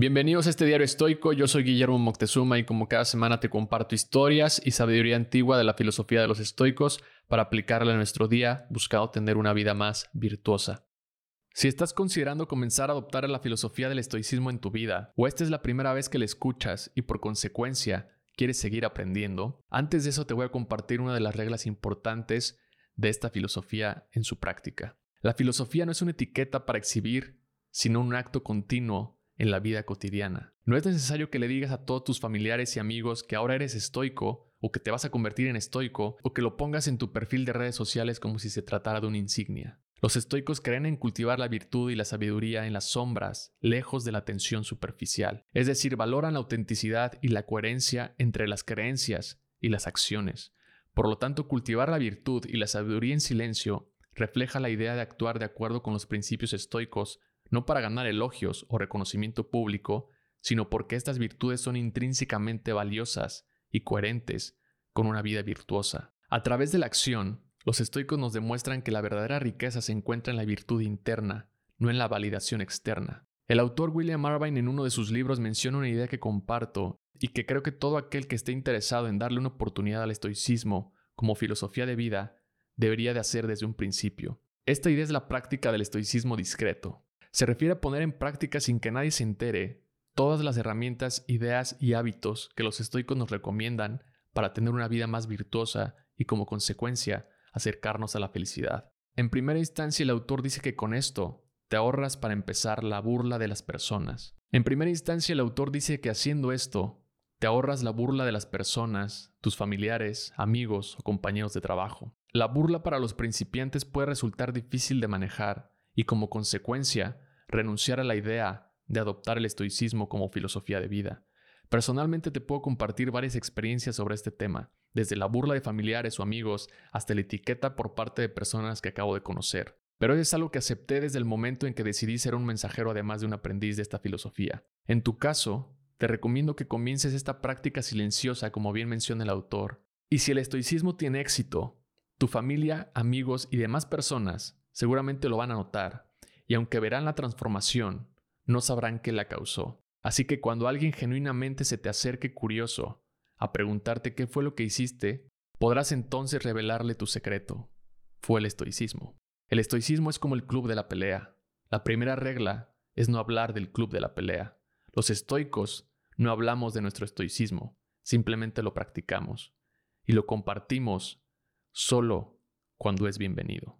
Bienvenidos a este diario estoico, yo soy Guillermo Moctezuma y como cada semana te comparto historias y sabiduría antigua de la filosofía de los estoicos para aplicarla en nuestro día buscando tener una vida más virtuosa. Si estás considerando comenzar a adoptar la filosofía del estoicismo en tu vida, o esta es la primera vez que la escuchas y por consecuencia quieres seguir aprendiendo, antes de eso te voy a compartir una de las reglas importantes de esta filosofía en su práctica. La filosofía no es una etiqueta para exhibir, sino un acto continuo en la vida cotidiana. No es necesario que le digas a todos tus familiares y amigos que ahora eres estoico o que te vas a convertir en estoico o que lo pongas en tu perfil de redes sociales como si se tratara de una insignia. Los estoicos creen en cultivar la virtud y la sabiduría en las sombras, lejos de la tensión superficial. Es decir, valoran la autenticidad y la coherencia entre las creencias y las acciones. Por lo tanto, cultivar la virtud y la sabiduría en silencio refleja la idea de actuar de acuerdo con los principios estoicos no para ganar elogios o reconocimiento público, sino porque estas virtudes son intrínsecamente valiosas y coherentes con una vida virtuosa. A través de la acción, los estoicos nos demuestran que la verdadera riqueza se encuentra en la virtud interna, no en la validación externa. El autor William Irvine en uno de sus libros menciona una idea que comparto y que creo que todo aquel que esté interesado en darle una oportunidad al estoicismo como filosofía de vida debería de hacer desde un principio. Esta idea es la práctica del estoicismo discreto. Se refiere a poner en práctica sin que nadie se entere todas las herramientas, ideas y hábitos que los estoicos nos recomiendan para tener una vida más virtuosa y como consecuencia acercarnos a la felicidad. En primera instancia el autor dice que con esto te ahorras para empezar la burla de las personas. En primera instancia el autor dice que haciendo esto te ahorras la burla de las personas, tus familiares, amigos o compañeros de trabajo. La burla para los principiantes puede resultar difícil de manejar y como consecuencia renunciar a la idea de adoptar el estoicismo como filosofía de vida. Personalmente te puedo compartir varias experiencias sobre este tema, desde la burla de familiares o amigos hasta la etiqueta por parte de personas que acabo de conocer. Pero es algo que acepté desde el momento en que decidí ser un mensajero además de un aprendiz de esta filosofía. En tu caso, te recomiendo que comiences esta práctica silenciosa como bien menciona el autor. Y si el estoicismo tiene éxito, tu familia, amigos y demás personas seguramente lo van a notar, y aunque verán la transformación, no sabrán qué la causó. Así que cuando alguien genuinamente se te acerque curioso a preguntarte qué fue lo que hiciste, podrás entonces revelarle tu secreto. Fue el estoicismo. El estoicismo es como el club de la pelea. La primera regla es no hablar del club de la pelea. Los estoicos no hablamos de nuestro estoicismo, simplemente lo practicamos y lo compartimos solo cuando es bienvenido.